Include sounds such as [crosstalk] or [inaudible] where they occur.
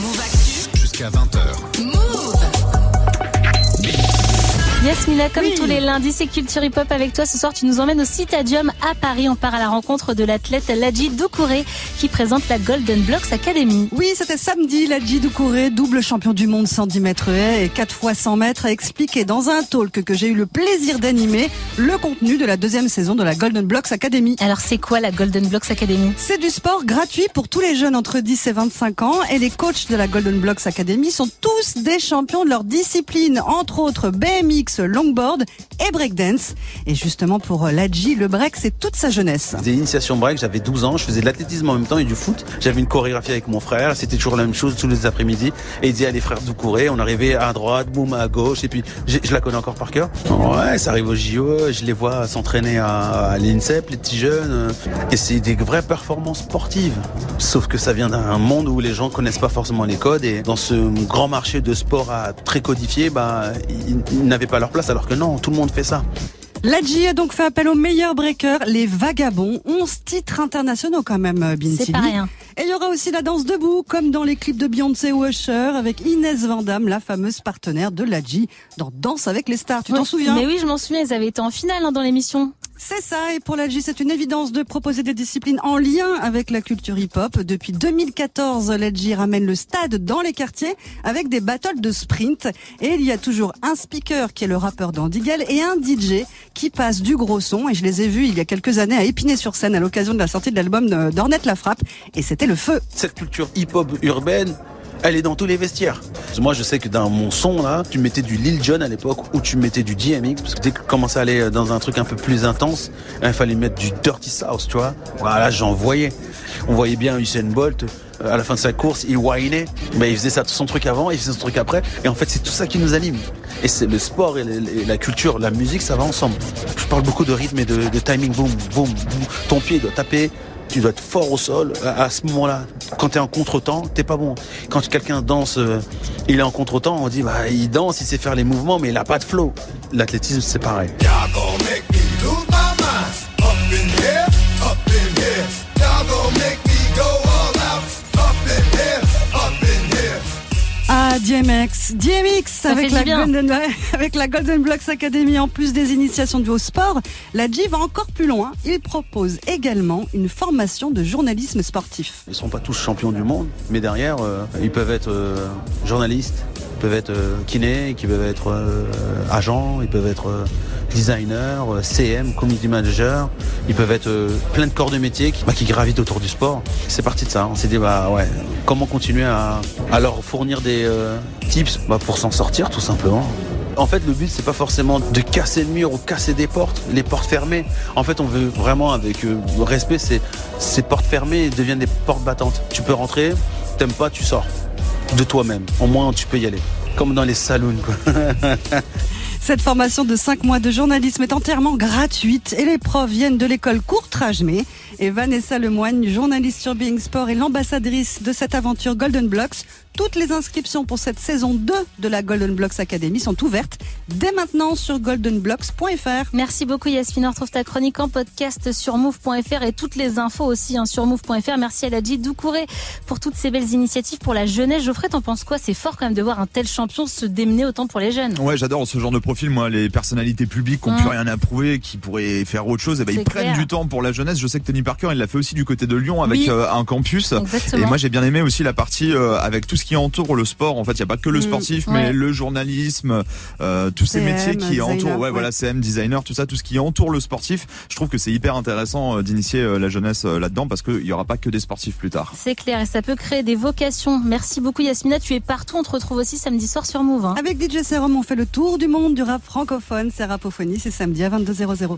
Move Actu. Jusqu'à 20h. Move. Yasmina, comme tous les lundis, c'est Culture Hip Hop avec toi. Ce soir, tu nous emmènes au Citadium à Paris. On part à la rencontre de l'athlète Ladji Doucouré qui présente la Golden Blocks Academy. Oui, c'était samedi. Ladji Doucouré, double champion du monde 110 mètres haies et 4 fois 100 mètres, a expliqué dans un talk que j'ai eu le plaisir d'animer le contenu de la deuxième saison de la Golden Blocks Academy. Alors, c'est quoi la Golden Blocks Academy? C'est du sport gratuit pour tous les jeunes entre 10 et 25 ans et les coachs de la Golden Blocks Academy sont tous des champions de leur discipline, entre autres BMX, longboard et breakdance. Et justement pour Ladji, le break c'est toute sa jeunesse. Des initiations break, j'avais 12 ans, je faisais de l'athlétisme en même temps et du foot. J'avais une chorégraphie avec mon frère, c'était toujours la même chose tous les après-midi. Et il disait les frères Doucouré, on arrivait à droite, boum à gauche, et puis je la connais encore par cœur. Ouais, ça arrive au JO, je les vois s'entraîner à, à l'INSEP, les petits jeunes, euh, et c'est des vraies performances sportives. Sauf que ça vient d'un monde où les gens connaissent pas forcément les codes, et dans ce grand marché de sport à très codifié, bah, ils n'avaient pas leur place, alors que non, tout le monde fait ça. Ladji a donc fait appel aux meilleurs breakers, les vagabonds. 11 titres internationaux quand même, euh, Binti. C'est pas rien. Et il y aura aussi la danse debout, comme dans les clips de Beyoncé ou Usher, avec Inès Vandamme, la fameuse partenaire de Ladji dans Danse avec les stars. Tu t'en souviens? Mais oui, je m'en souviens, ils avaient été en finale hein, dans l'émission. C'est ça, et pour Ladji, c'est une évidence de proposer des disciplines en lien avec la culture hip-hop. Depuis 2014, Ladji ramène le stade dans les quartiers avec des battles de sprint. Et il y a toujours un speaker qui est le rappeur d'Andigel et un DJ qui passe du gros son. Et je les ai vus il y a quelques années à Épinay-sur-Seine à l'occasion de la sortie de l'album d'Ornette La Frappe. Et c'était le feu. cette culture hip-hop urbaine, elle est dans tous les vestiaires. Moi, je sais que dans mon son, là, tu mettais du Lil Jon à l'époque ou tu mettais du DMX, parce que dès que tu commençais à aller dans un truc un peu plus intense, il fallait mettre du Dirty South, tu vois. Voilà, j'en voyais. On voyait bien Usain Bolt, euh, à la fin de sa course, il whinait, mais il faisait ça, son truc avant, il faisait son truc après, et en fait, c'est tout ça qui nous anime. Et c'est le sport et la culture, la musique, ça va ensemble. Je parle beaucoup de rythme et de, de timing, boum, boum, boum. Ton pied doit taper tu dois être fort au sol à, ce moment-là. Quand tu es en contre-temps, t'es pas bon. Quand quelqu'un danse, euh, il est en contre-temps, on dit bah il danse, il sait faire les mouvements, mais il a pas de flow. L'athlétisme, c'est pareil. DMX, DMX avec la. Golden, [laughs] avec la Golden Blocks Academy en plus des initiations du haut sport, la G va encore plus loin. Il propose également une formation de journalisme sportif. Ils seront pas tous champions du monde, mais derrière, euh, ils peuvent être euh, journalistes, ils peuvent être euh, kinés, ils peuvent être euh, agents, ils peuvent être euh, designers, CM, community manager, ils peuvent être plein de corps de métier qui, bah, qui gravitent autour du sport. C'est parti de ça. On s'est dit bah ouais, comment continuer à, leur fournir des tips bah, pour s'en sortir tout simplement. En fait, le but, c'est pas forcément de casser le mur ou casser des portes, les portes fermées. En fait, on veut vraiment, avec respect, ces portes fermées deviennent des portes battantes. Tu peux rentrer, t'aimes pas, tu sors de toi-même. Au moins, tu peux y aller. Comme dans les saloons. [laughs] Cette formation de 5 mois de journalisme est entièrement gratuite et les profs viennent de l'école Courtrajmé. Et Vanessa Lemoigne, journaliste sur Being Sport et l'ambassadrice de cette aventure Golden Blocks. Toutes les inscriptions pour cette saison 2 de la Golden Blocks Academy sont ouvertes dès maintenant sur goldenblocks.fr. Merci beaucoup Yasmina. On retrouve ta chronique en podcast sur move.fr et toutes les infos aussi hein, sur move.fr. Merci à Ladji Doucouré pour toutes ces belles initiatives pour la jeunesse. Geoffrey, t'en penses quoi? C'est fort quand même de voir un tel champion se démener autant pour les jeunes. Ouais, j'adore ce genre de profil. Moi, les personnalités publiques qui n'ont plus rien à prouver, qui pourraient faire autre chose, et ben ils prennent du temps pour la jeunesse. Je sais que Tony Parker, il l'a fait aussi du côté de Lyon avec Oui. euh, un campus. Exactement. Et moi, j'ai bien aimé aussi la partie euh, avec tout ce qui entoure le sport. En fait, il n'y a pas que le Mm, sportif, ouais. mais le journalisme, euh, tous ces CM, métiers qui designer, entourent, ouais, ouais. voilà, CM, designer, tout ça, tout ce qui entoure le sportif. Je trouve que c'est hyper intéressant euh, d'initier euh, la jeunesse euh, là-dedans parce qu'il y aura pas que des sportifs plus tard. C'est clair et ça peut créer des vocations. Merci beaucoup Yasmina. Tu es partout. On te retrouve aussi samedi soir sur Move. hein. Avec DJ Serum, on fait le tour du monde du rap francophone. C'est Rapophonie, c'est samedi à 22h00.